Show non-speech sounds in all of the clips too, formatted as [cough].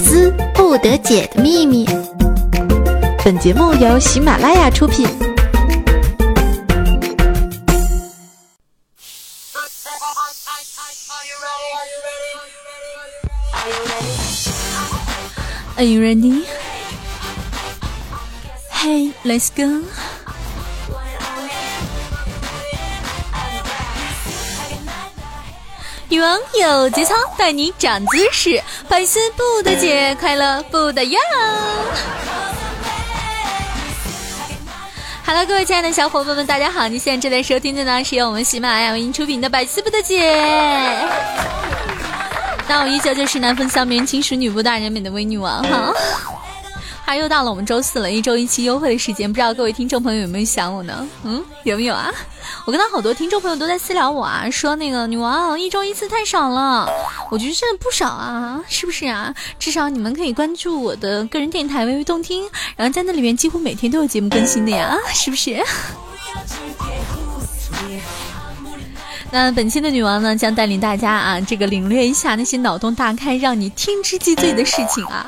思不得解的秘密。本节目由喜马拉雅出品。Are you ready？Are you ready？Hey，let's go. 女王有节操，带你长姿势，百思不得解，快乐不得要。Hello，各位亲爱的小伙伴们，大家好！您现在正在收听的呢，是由我们喜马拉雅为您出品的《百思不得解》。那我依旧就是南风向面轻熟女不大人美的微女王哈。还又到了我们周四了，一周一期优惠的时间，不知道各位听众朋友有没有想我呢？嗯，有没有啊？我跟到好多听众朋友都在私聊我啊，说那个女王一周一次太少了，我觉得真的不少啊，是不是啊？至少你们可以关注我的个人电台微微动听，然后在那里面几乎每天都有节目更新的呀，是不是？[laughs] 那本期的女王呢，将带领大家啊，这个领略一下那些脑洞大开、让你听之即醉的事情啊。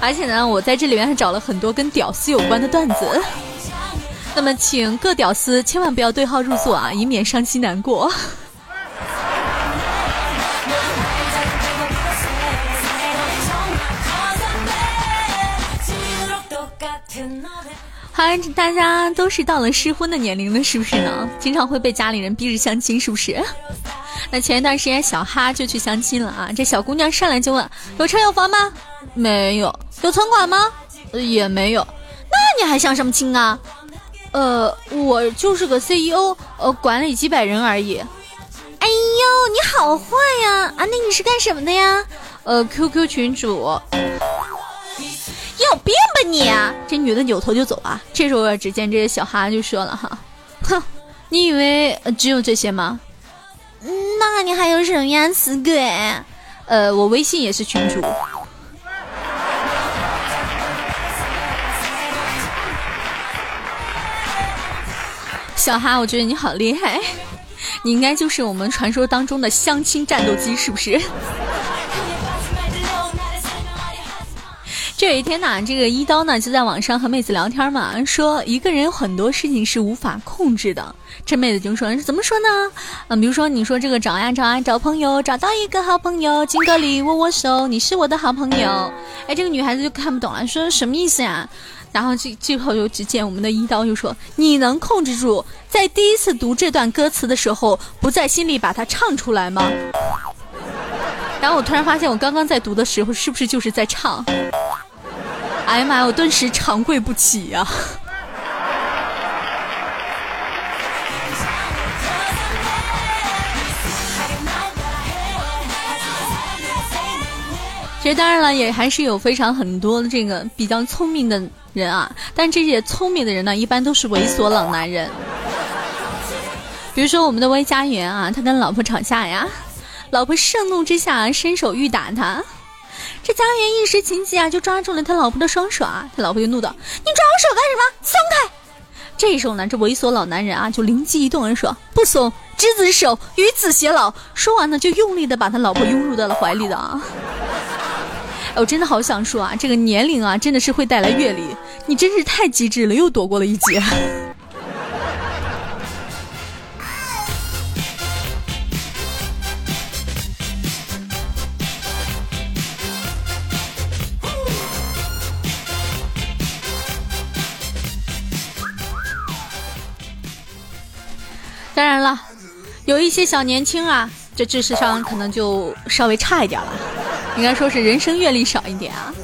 而且呢，我在这里面还找了很多跟屌丝有关的段子。那么，请各屌丝千万不要对号入座啊，以免伤心难过。[laughs] 好像大家都是到了适婚的年龄了，是不是呢？经常会被家里人逼着相亲，是不是？那前一段时间小哈就去相亲了啊，这小姑娘上来就问：有车有房吗？没有。有存款吗？也没有。那你还相什么亲啊？呃，我就是个 CEO，呃，管理几百人而已。哎呦，你好坏呀！啊，那你是干什么的呀？呃，QQ 群主。有病吧你！这女的扭头就走啊。这时候只见这个小哈就说了哈，哼，你以为只有这些吗？那你还有什么呀，死鬼？呃，我微信也是群主。小哈，我觉得你好厉害，你应该就是我们传说当中的相亲战斗机，是不是？[laughs] 这有一天呢，这个一刀呢就在网上和妹子聊天嘛，说一个人有很多事情是无法控制的。这妹子就说：“怎么说呢？嗯，比如说你说这个找呀找啊找朋友，找到一个好朋友，敬个礼，握握手，你是我的好朋友。”哎，这个女孩子就看不懂了，说什么意思呀？然后这最后又只见我们的一刀就说：“你能控制住在第一次读这段歌词的时候，不在心里把它唱出来吗？”然后我突然发现，我刚刚在读的时候是不是就是在唱？哎呀妈呀！我顿时长跪不起呀！其实当然了，也还是有非常很多的这个比较聪明的人啊，但这些聪明的人呢，一般都是猥琐老男人。比如说我们的魏家园啊，他跟老婆吵架呀，老婆盛怒之下伸手欲打他，这家园一时情急啊，就抓住了他老婆的双手啊，他老婆就怒道：“你抓我手干什么？松开！”这时候呢，这猥琐老男人啊，就灵机一动，人说：“不松，执子之手，与子偕老。”说完呢，就用力的把他老婆拥入到了怀里的啊。[laughs] 我真的好想说啊，这个年龄啊，真的是会带来阅历。你真是太机智了，又躲过了一劫。当然了，有一些小年轻啊，这知识上可能就稍微差一点了。应该说是人生阅历少一点啊。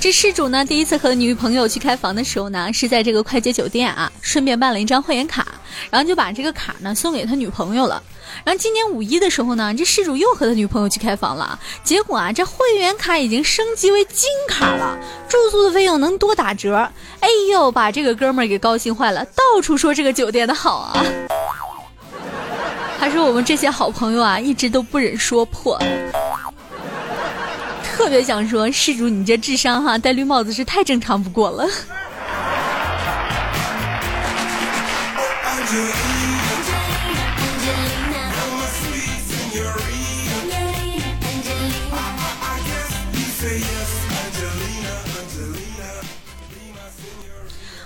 这事主呢，第一次和女朋友去开房的时候呢，是在这个快捷酒店啊，顺便办了一张会员卡，然后就把这个卡呢送给他女朋友了。然后今年五一的时候呢，这事主又和他女朋友去开房了，结果啊，这会员卡已经升级为金卡了，住宿的费用能多打折。哎呦，把这个哥们儿给高兴坏了，到处说这个酒店的好啊。[laughs] 还说我们这些好朋友啊，一直都不忍说破，特别想说，施主你这智商哈，戴绿帽子是太正常不过了。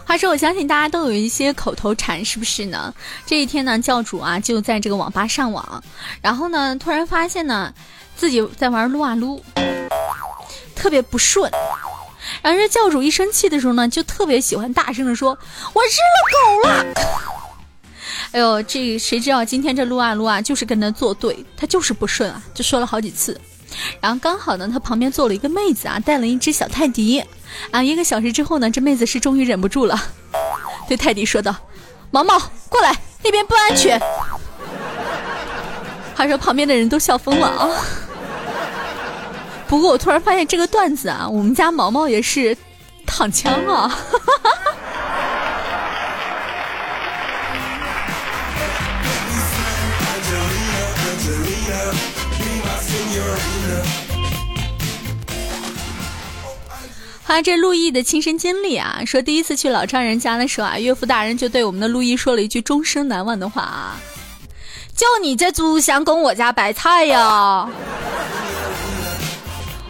话说我相信大家都有一些口头禅，是不是呢？这一天呢，教主啊就在这个网吧上网，然后呢，突然发现呢，自己在玩撸啊撸。特别不顺。然后这教主一生气的时候呢，就特别喜欢大声的说：“我日了狗了！” [laughs] 哎呦，这谁知道今天这撸啊撸啊就是跟他作对，他就是不顺啊，就说了好几次。然后刚好呢，他旁边坐了一个妹子啊，带了一只小泰迪。啊，一个小时之后呢，这妹子是终于忍不住了，[laughs] 对泰迪说道：“毛毛，过来，那边不安全。”话说旁边的人都笑疯了啊。不过我突然发现这个段子啊，我们家毛毛也是躺枪啊。[laughs] 啊，这陆毅的亲身经历啊，说第一次去老丈人家的时候啊，岳父大人就对我们的陆毅说了一句终生难忘的话啊，就你这祖相公我家白菜呀。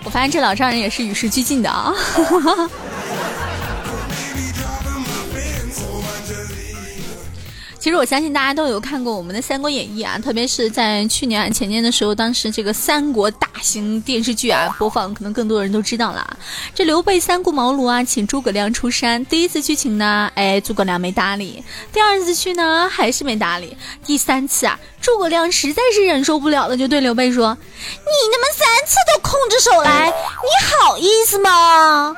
我发现这老丈人也是与时俱进的啊。[laughs] 其实我相信大家都有看过我们的《三国演义》啊，特别是在去年、前年的时候，当时这个三国大型电视剧啊播放，可能更多人都知道了。这刘备三顾茅庐啊，请诸葛亮出山。第一次去请呢，哎，诸葛亮没搭理；第二次去呢，还是没搭理；第三次啊，诸葛亮实在是忍受不了了，就对刘备说：“你他妈三次都空着手来，你好意思吗？”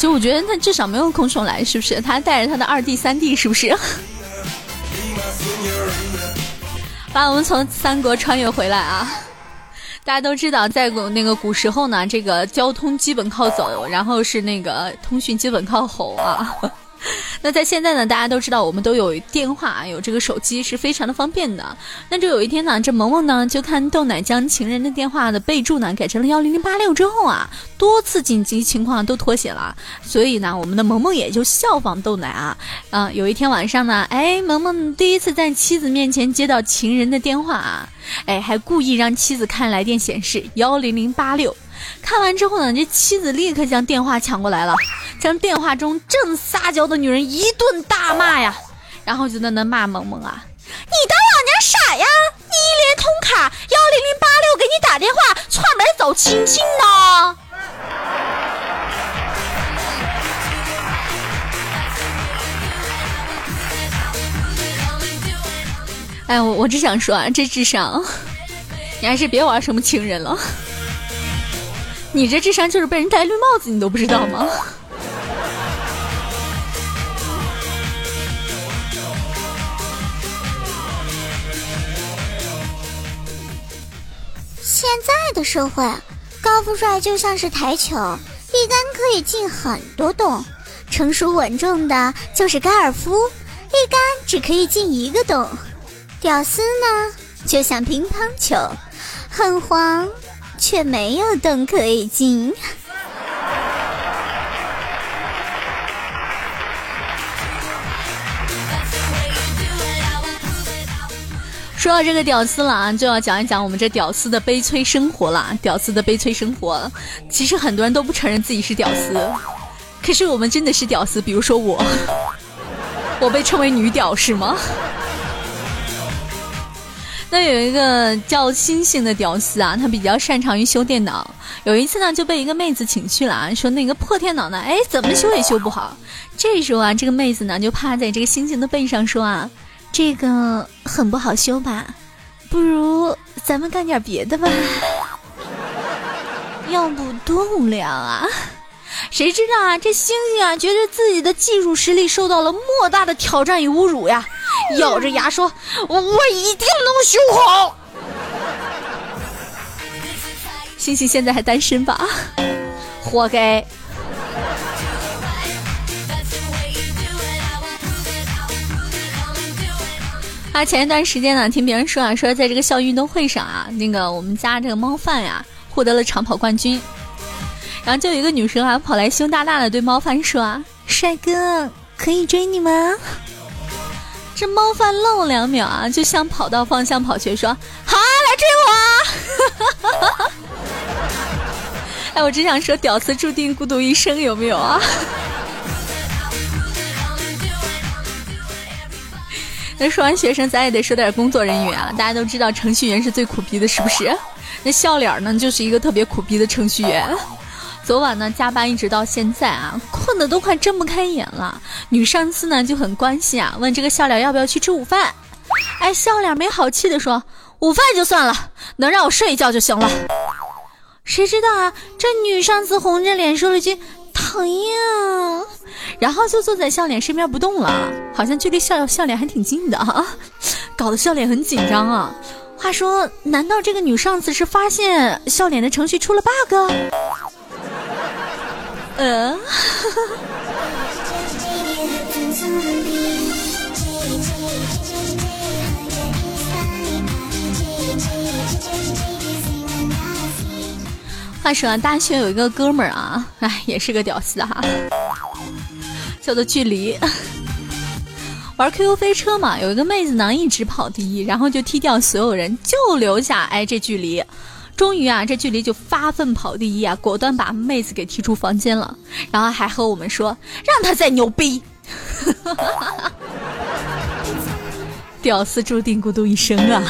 其实我觉得他至少没有空手来，是不是？他带着他的二弟三弟，是不是？[laughs] 把我们从三国穿越回来啊！大家都知道，在古那个古时候呢，这个交通基本靠走，然后是那个通讯基本靠吼啊。那在现在呢，大家都知道我们都有电话，有这个手机是非常的方便的。那就有一天呢，这萌萌呢就看豆奶将情人的电话的备注呢改成了幺零零八六之后啊，多次紧急情况都脱险了。所以呢，我们的萌萌也就效仿豆奶啊，啊，有一天晚上呢，哎，萌萌第一次在妻子面前接到情人的电话啊，哎，还故意让妻子看来电显示幺零零八六。看完之后呢，这妻子立刻将电话抢过来了，将电话中正撒娇的女人一顿大骂呀，然后就在那骂萌萌啊，你当老娘傻呀？你一联通卡幺零零八六给你打电话串门走亲戚呢？哎，我我只想说啊，这智商，你还是别玩什么情人了。你这智商就是被人戴绿帽子，你都不知道吗？[laughs] 现在的社会，高富帅就像是台球，一杆可以进很多洞；成熟稳重的就是高尔夫，一杆只可以进一个洞；屌丝呢，就像乒乓球，很黄。却没有洞可以进。说到这个屌丝了啊，就要讲一讲我们这屌丝的悲催生活了。屌丝的悲催生活，其实很多人都不承认自己是屌丝，可是我们真的是屌丝。比如说我，我被称为女屌是吗？那有一个叫星星的屌丝啊，他比较擅长于修电脑。有一次呢，就被一个妹子请去了啊，说那个破电脑呢，哎，怎么修也修不好。这时候啊，这个妹子呢就趴在这个星星的背上说啊，这个很不好修吧？不如咱们干点别的吧？[laughs] 要不多无聊啊！谁知道啊，这星星啊，觉得自己的技术实力受到了莫大的挑战与侮辱呀。[laughs] 咬着牙说：“我我一定能修好。”星星现在还单身吧？活该！啊，前一段时间呢，听别人说啊，说在这个校运动会上啊，那个我们家这个猫饭呀获得了长跑冠军，然后就有一个女生啊跑来凶大大的对猫饭说：“啊，帅哥，可以追你吗？”这猫饭愣了两秒啊，就向跑道方向跑去，说：“好啊，来追我！” [laughs] 哎，我只想说，屌丝注定孤独一生，有没有啊？[laughs] 那说完学生，咱也得说点工作人员啊。大家都知道，程序员是最苦逼的，是不是？那笑脸呢，就是一个特别苦逼的程序员。昨晚呢，加班一直到现在啊，困得都快睁不开眼了。女上司呢就很关心啊，问这个笑脸要不要去吃午饭。哎，笑脸没好气的说：“午饭就算了，能让我睡一觉就行了。”谁知道啊，这女上司红着脸说了句：“讨厌。”然后就坐在笑脸身边不动了，好像距离笑笑脸还挺近的啊，搞得笑脸很紧张啊。话说，难道这个女上司是发现笑脸的程序出了 bug？呃。话说啊，大学有一个哥们儿啊，哎，也是个屌丝哈，叫做距离。玩 QQ 飞车嘛，有一个妹子呢一直跑第一，然后就踢掉所有人，就留下哎这距离。终于啊，这距离就发奋跑第一啊，果断把妹子给踢出房间了，然后还和我们说让他再牛逼。[laughs] 屌丝注定孤独一生啊。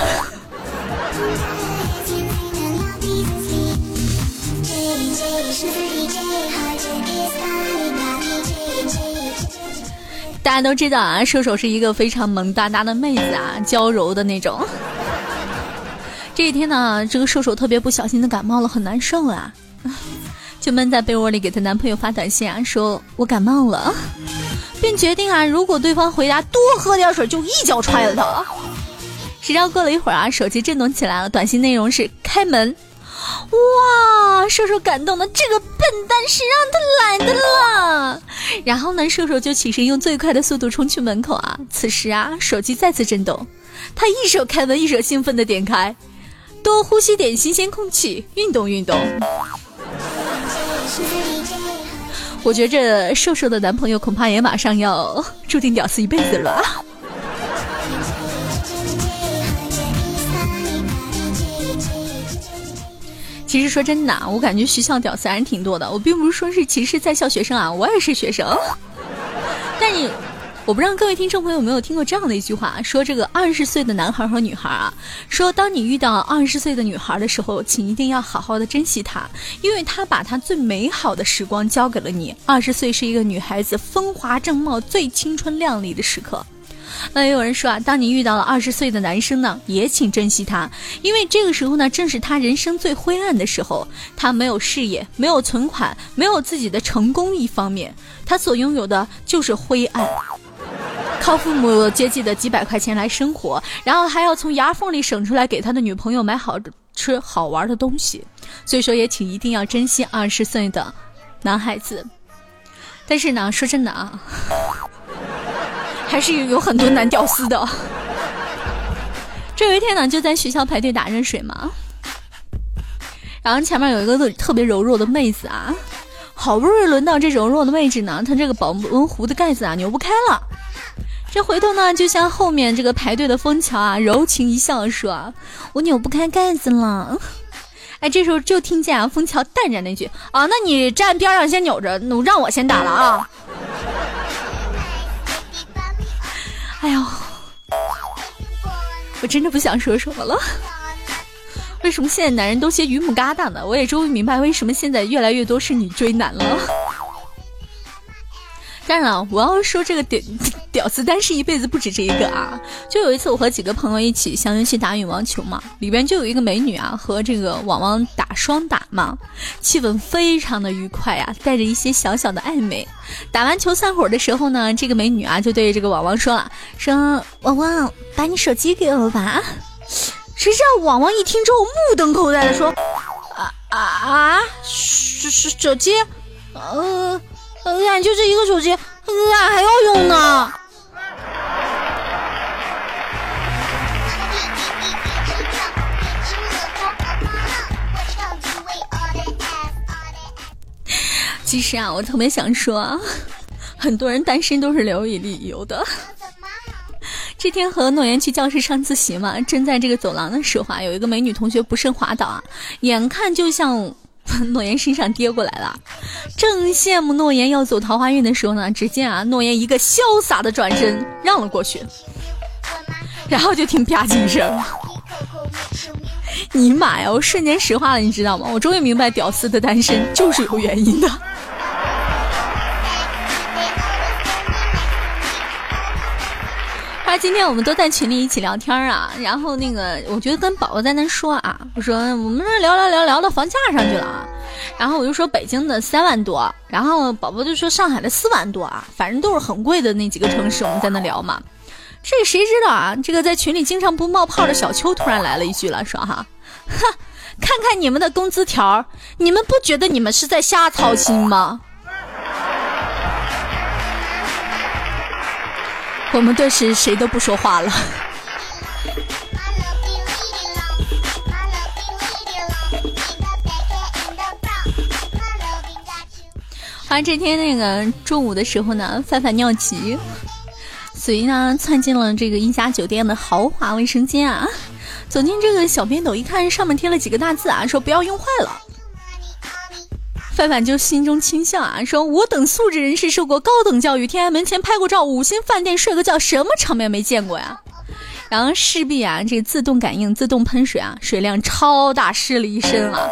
大家都知道啊，射手是一个非常萌哒哒的妹子啊，娇柔的那种。这一天呢，这个瘦瘦特别不小心的感冒了，很难受啊，[laughs] 就闷在被窝里给她男朋友发短信啊，说我感冒了，并决定啊，如果对方回答多喝点水，就一脚踹了他。谁知道过了一会儿啊，手机震动起来了，短信内容是开门。哇，瘦瘦感动的这个笨蛋是让他来的了。然后呢，瘦瘦就起身用最快的速度冲去门口啊。此时啊，手机再次震动，他一手开门，一手兴奋的点开，多呼吸点新鲜空气，运动运动。我觉着瘦瘦的男朋友恐怕也马上要注定屌丝一辈子了。其实说真的，我感觉学校屌丝还是挺多的。我并不是说是歧视在校学生啊，我也是学生。但你，我不知道各位听众朋友有没有听过这样的一句话，说这个二十岁的男孩和女孩啊，说当你遇到二十岁的女孩的时候，请一定要好好的珍惜她，因为她把她最美好的时光交给了你。二十岁是一个女孩子风华正茂、最青春靓丽的时刻。那也有人说啊，当你遇到了二十岁的男生呢，也请珍惜他，因为这个时候呢，正是他人生最灰暗的时候。他没有事业，没有存款，没有自己的成功一方面，他所拥有的就是灰暗，靠父母接济的几百块钱来生活，然后还要从牙缝里省出来给他的女朋友买好吃好玩的东西。所以说，也请一定要珍惜二十岁的男孩子。但是呢，说真的啊。[laughs] 还是有很多男屌丝的。这有一天呢，就在学校排队打热水嘛，然后前面有一个特别柔弱的妹子啊，好不容易轮到这柔弱的位置呢，他这个保温壶的盖子啊扭不开了，这回头呢就像后面这个排队的枫桥啊柔情一笑说：“我扭不开盖子了。”哎，这时候就听见啊枫桥淡然那句：“啊，那你站边上先扭着，让我先打了啊。”哎呦，我真的不想说什么了。为什么现在男人都些榆木疙瘩呢？我也终于明白为什么现在越来越多是女追男了。当然了，我要说这个屌屌丝单是一辈子不止这一个啊！就有一次，我和几个朋友一起相约去打羽毛球嘛，里边就有一个美女啊，和这个网网打双打嘛，气氛非常的愉快啊，带着一些小小的暧昧。打完球散伙的时候呢，这个美女啊就对这个网网说了：“说网网，把你手机给我吧。”谁知道网网一听之后目瞪口呆的说：“啊啊啊，手手手机，呃。”俺就这一个手机，俺还要用呢。其实啊，我特别想说啊，很多人单身都是留有理由的。这天和诺言去教室上自习嘛，正在这个走廊的时候啊，有一个美女同学不慎滑倒啊，眼看就像。[laughs] 诺言身上跌过来了。正羡慕诺言要走桃花运的时候呢，只见啊，诺言一个潇洒的转身让了过去，然后就听吧唧一声。你妈呀！我瞬间石化了，你知道吗？我终于明白屌丝的单身就是有原因的。今天我们都在群里一起聊天啊，然后那个我觉得跟宝宝在那说啊，我说我们这聊聊聊聊到房价上去了啊，然后我就说北京的三万多，然后宝宝就说上海的四万多啊，反正都是很贵的那几个城市，我们在那聊嘛。这谁知道啊？这个在群里经常不冒泡的小秋突然来了一句了，说哈，哼，[laughs] 看看你们的工资条，你们不觉得你们是在瞎操心吗？我们顿时谁都不说话了。啊，这天那个中午的时候呢，范范尿急。所以呢，窜进了这个一家酒店的豪华卫生间啊！走进这个小便斗，一看上面贴了几个大字啊，说不要用坏了。范范就心中轻笑啊，说我等素质人士受过高等教育，天安门前拍过照，五星饭店睡个觉，什么场面没见过呀？然后势必啊，这自动感应、自动喷水啊，水量超大，湿了一身啊。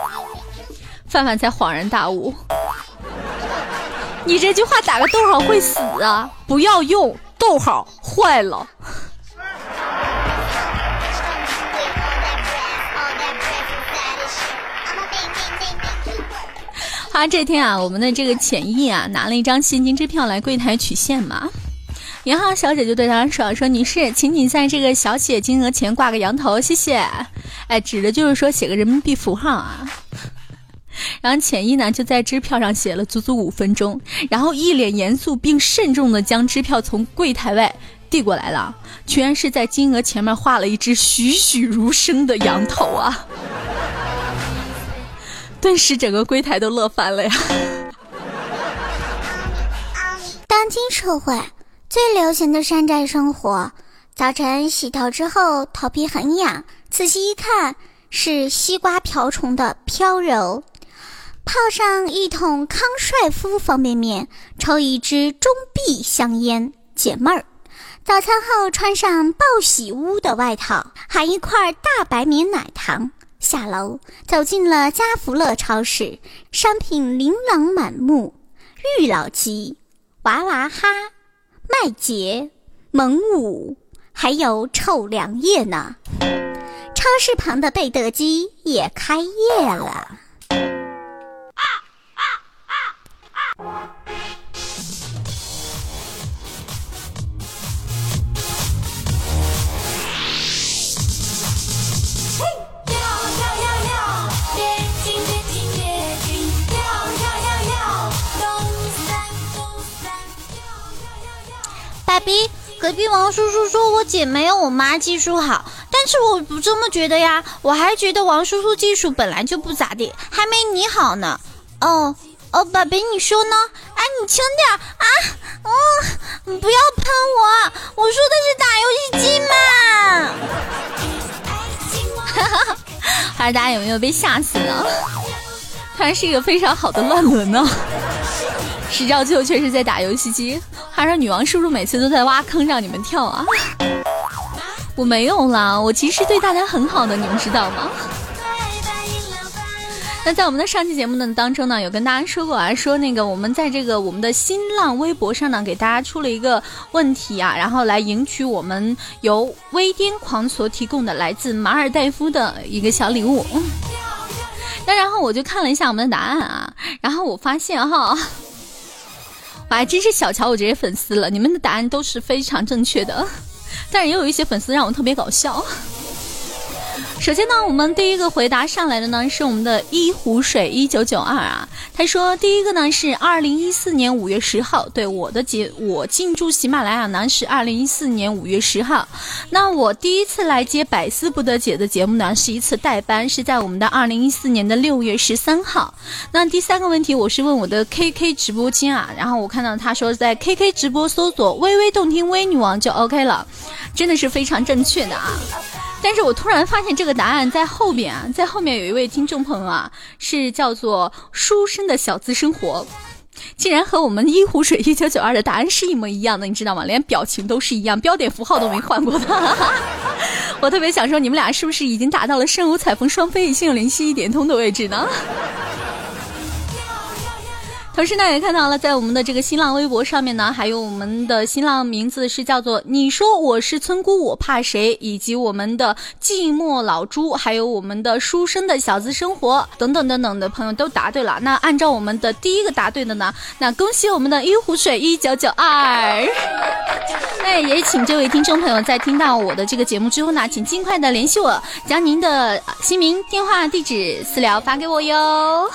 范范才恍然大悟，你这句话打个逗号会死啊！不要用。逗号坏了。啊，这天啊，我们的这个浅意啊，拿了一张现金支票来柜台取现嘛。银行小姐就对他说：“说女士，请你在这个小写金额前挂个羊头，谢谢。”哎，指的就是说写个人民币符号啊。然后浅意呢，就在支票上写了足足五分钟，然后一脸严肃并慎重的将支票从柜台外递过来了，居然是在金额前面画了一只栩栩如生的羊头啊！顿时整个柜台都乐翻了呀！当今社会最流行的山寨生活，早晨洗头之后头皮很痒，仔细一看是西瓜瓢虫的飘柔。泡上一桶康帅夫方便面，抽一支中壁香烟解闷儿。早餐后穿上报喜屋的外套，含一块大白棉奶糖。下楼走进了家福乐超市，商品琳琅满目，玉老鸡、娃娃哈、麦杰、蒙五，还有臭凉叶呢。超市旁的贝德鸡也开业了。爸比，隔壁王叔叔说我姐没有我妈技术好，但是我不这么觉得呀，我还觉得王叔叔技术本来就不咋地，还没你好呢。哦哦，爸比你说呢？哎，你轻点啊！哦，你不要喷我，我说的是打游戏机嘛。[laughs] 哈哈，不知大家有没有被吓死呢？他是一个非常好的乱伦呢。知道最后却是在打游戏机，还是女王叔叔每次都在挖坑让你们跳啊？我没有啦，我其实对大家很好的，你们知道吗？那在我们的上期节目呢当中呢，有跟大家说过啊，说那个我们在这个我们的新浪微博上呢，给大家出了一个问题啊，然后来赢取我们由微癫狂所提供的来自马尔代夫的一个小礼物。那然后我就看了一下我们的答案啊，然后我发现哈。我还，真是小瞧我这些粉丝了！你们的答案都是非常正确的，[laughs] 但是也有一些粉丝让我特别搞笑。首先呢，我们第一个回答上来的呢是我们的一壶水一九九二啊，他说第一个呢是二零一四年五月十号，对我的节我进驻喜马拉雅呢是二零一四年五月十号，那我第一次来接百思不得解的节目呢是一次代班，是在我们的二零一四年的六月十三号。那第三个问题我是问我的 KK 直播间啊，然后我看到他说在 KK 直播搜索微微动听微女王就 OK 了，真的是非常正确的啊。但是我突然发现这个答案在后边啊，在后面有一位听众朋友啊，是叫做书生的小资生活，竟然和我们一壶水 [laughs] 一九九二的答案是一模一样的，你知道吗？连表情都是一样，标点符号都没换过的。[laughs] 我特别想说，你们俩是不是已经达到了身无彩凤双飞翼、心有灵犀一点通的位置呢？同时呢，也看到了在我们的这个新浪微博上面呢，还有我们的新浪名字是叫做“你说我是村姑，我怕谁”，以及我们的寂寞老朱，还有我们的书生的小资生活等等等等的朋友都答对了。那按照我们的第一个答对的呢，那恭喜我们的一壶水一九九二。那也请这位听众朋友在听到我的这个节目之后呢，请尽快的联系我，将您的姓名、电话、地址、私聊发给我哟。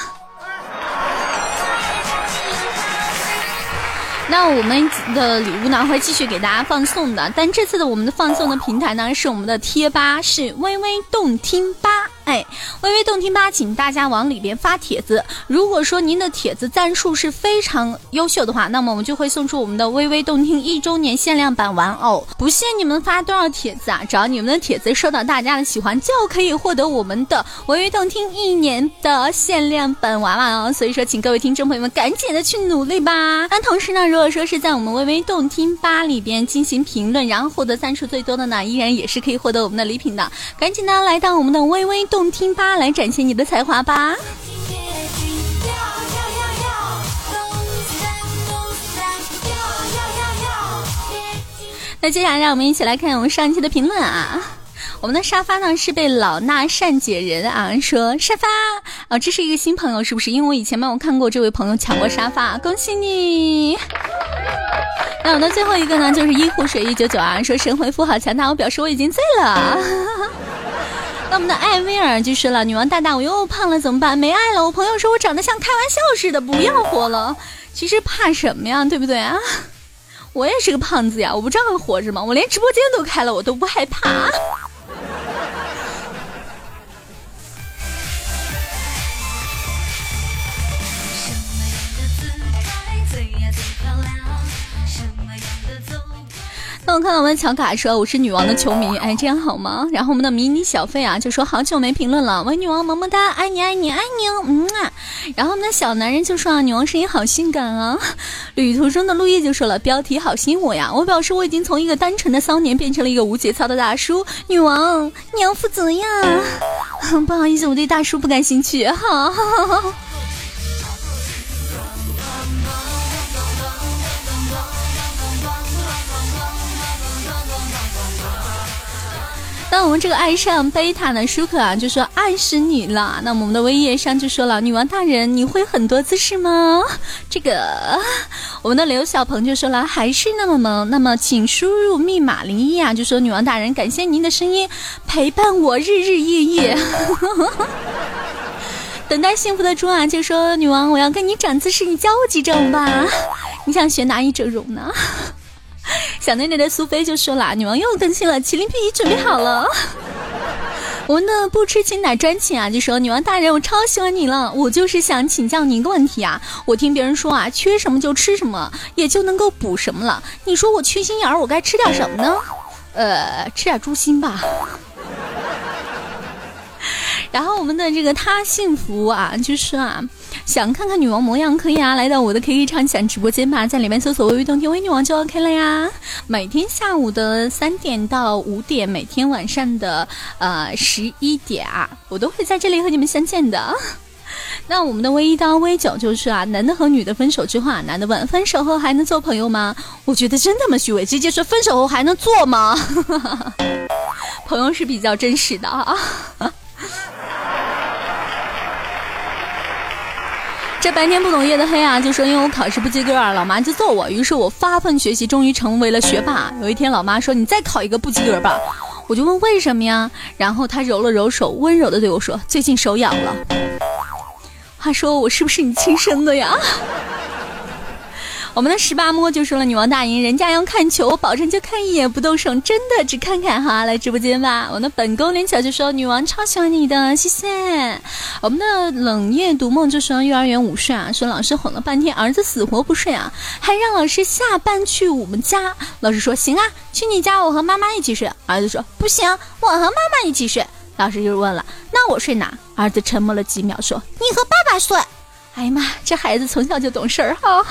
那我们的礼物呢会继续给大家放送的，但这次的我们的放送的平台呢是我们的贴吧，是微微动听吧。哎，微微动听吧，请大家往里边发帖子。如果说您的帖子赞数是非常优秀的话，那么我们就会送出我们的微微动听一周年限量版玩偶。不限你们发多少帖子啊，只要你们的帖子受到大家的喜欢，就可以获得我们的微微动听一年的限量版娃娃哦。所以说，请各位听众朋友们赶紧的去努力吧。那同时呢，如果说是在我们微微动听吧里边进行评论，然后获得赞数最多的呢，依然也是可以获得我们的礼品的。赶紧的来到我们的微微。动听吧，来展现你的才华吧！那接下来让我们一起来看我们上一期的评论啊。我们的沙发呢是被老衲善解人啊，说沙发啊，这是一个新朋友是不是？因为我以前没有看过这位朋友抢过沙发，恭喜你！[laughs] 那我们的最后一个呢，就是一壶水一九九啊，说神回复好强大，我表示我已经醉了。[laughs] 那我们的艾薇儿就说了：“女王大大，我又胖了怎么办？没爱了。我朋友说我长得像开玩笑似的，不要活了。其实怕什么呀？对不对啊？我也是个胖子呀，我不照样活着吗？我连直播间都开了，我都不害怕。”我看到我们小卡说我是女王的球迷，哎，这样好吗？然后我们的迷你小费啊就说好久没评论了，喂，女王么么哒，爱你爱你爱你，嗯啊。然后我们的小男人就说啊，女王声音好性感啊。旅途中的陆叶就说了，标题好吸引我呀。我表示我已经从一个单纯的骚年变成了一个无节操的大叔。女王你要负责呀。[laughs] 不好意思，我对大叔不感兴趣。哈。那我们这个爱上贝塔的舒克啊，就说爱死你了。那我们的威页上就说了，女王大人，你会很多姿势吗？这个，我们的刘小鹏就说了，还是那么萌。那么请输入密码零一啊，就说女王大人，感谢您的声音陪伴我日日夜夜。[laughs] 等待幸福的猪啊，就说女王，我要跟你长姿势，你教我几种吧。你想学哪一种呢？[laughs] 小内内的苏菲就说了：“女王又更新了，麒麟皮准备好了。”我们的不吃青奶专情啊，就说：“女王大人，我超喜欢你了，我就是想请教你一个问题啊。我听别人说啊，缺什么就吃什么，也就能够补什么了。你说我缺心眼儿，我该吃点什么呢？呃，吃点猪心吧。”然后我们的这个他幸福啊，就是啊。想看看女王模样可以啊，来到我的 K K 畅享直播间吧，在里面搜索“微微动听微女王”就 OK 了呀。每天下午的三点到五点，每天晚上的呃十一点啊，我都会在这里和你们相见的。那我们的微一到微九就是啊，男的和女的分手之后啊，男的问分手后还能做朋友吗？我觉得真他妈虚伪，直接说分手后还能做吗？[laughs] 朋友是比较真实的啊。这白天不懂夜的黑啊，就说因为我考试不及格啊，老妈就揍我。于是我发奋学习，终于成为了学霸。有一天，老妈说：“你再考一个不及格吧。”我就问为什么呀？然后她揉了揉手，温柔的对我说：“最近手痒了。”话说我是不是你亲生的呀？我们的十八摸就说了：“女王大人，人家要看球，我保证就看一眼不动手，真的只看看哈。”来直播间吧。我们的本宫连巧就说：“女王超喜欢你的，谢谢。”我们的冷夜独梦就说：“幼儿园午睡啊，说老师哄了半天，儿子死活不睡啊，还让老师下班去我们家。老师说：行啊，去你家，我和妈妈一起睡。儿子说：不行，我和妈妈一起睡。老师就问了：那我睡哪？儿子沉默了几秒，说：你和爸爸睡。哎呀妈，这孩子从小就懂事儿哈。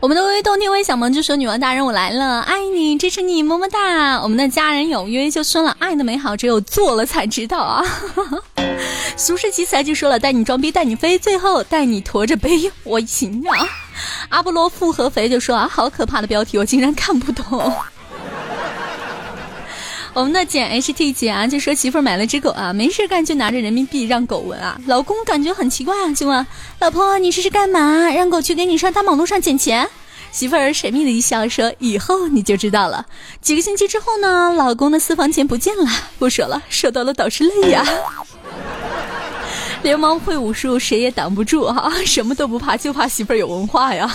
我们的微微动听微小萌就说：“女王大人，我来了，爱你，支持你，么么哒。”我们的家人有约就说了：“爱的美好，只有做了才知道啊。[laughs] ”俗世奇才就说了：“带你装逼，带你飞，最后带你驮着背，我行啊。”阿波罗复合肥就说：“啊，好可怕的标题，我竟然看不懂。”我们的简 HT 姐啊就说：“媳妇儿买了只狗啊，没事干就拿着人民币让狗闻啊。”老公感觉很奇怪啊，就问：“老婆，你这是干嘛？让狗去给你上大马路上捡钱？”媳妇儿神秘的一笑说：“以后你就知道了。”几个星期之后呢，老公的私房钱不见了，不说了，说到了倒是泪呀。流氓会武术，谁也挡不住哈，什么都不怕，就怕媳妇儿有文化呀。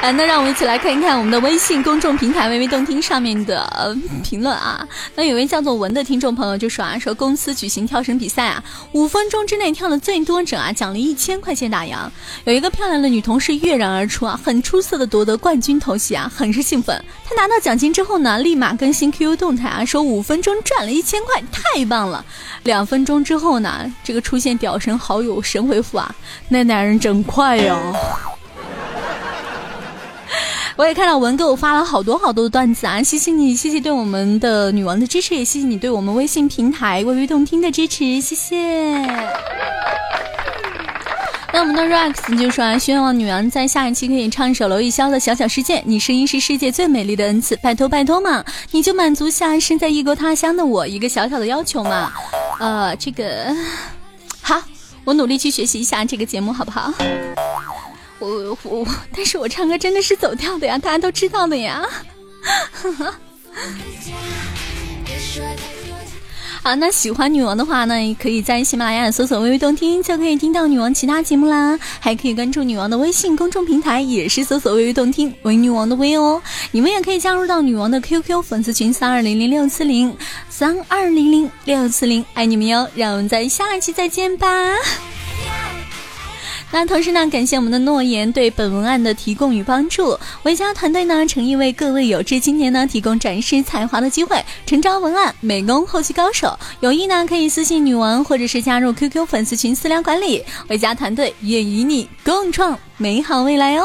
啊，那让我们一起来看一看我们的微信公众平台“微微动听”上面的评论啊。那有位叫做文的听众朋友就说啊，说公司举行跳绳比赛啊，五分钟之内跳的最多者啊，奖励一千块钱打烊。有一个漂亮的女同事跃然而出啊，很出色的夺得冠军头衔啊，很是兴奋。她拿到奖金之后呢，立马更新 QQ 动态啊，说五分钟赚了一千块，太棒了。两分钟之后呢，这个出现屌神好友神回复啊，那男人真快呀。我也看到文给我发了好多好多的段子啊，谢谢你，谢谢对我们的女王的支持，也谢谢你对我们微信平台微微动听的支持，谢谢。[laughs] 那我们的 Rex 就说啊，希望女王在下一期可以唱一首娄艺潇的《小小世界》，你声音是世界最美丽的恩赐，拜托拜托嘛，你就满足下身在异国他乡的我一个小小的要求嘛。呃，这个好，我努力去学习一下这个节目，好不好？我我，但是我唱歌真的是走调的呀，大家都知道的呀。[laughs] 好，那喜欢女王的话呢，也可以在喜马拉雅搜索“微微动听”，就可以听到女王其他节目啦。还可以关注女王的微信公众平台，也是搜索“微微动听”，为女王的微哦。你们也可以加入到女王的 QQ 粉丝群三二零零六四零三二零零六四零，爱你们哟！让我们在下一期再见吧。那同时呢，感谢我们的诺言对本文案的提供与帮助。维嘉团队呢，诚意为各位有志青年呢提供展示才华的机会，诚招文案、美工、后期高手。有意呢，可以私信女王，或者是加入 QQ 粉丝群私聊管理。维嘉团队愿与你共创美好未来哦。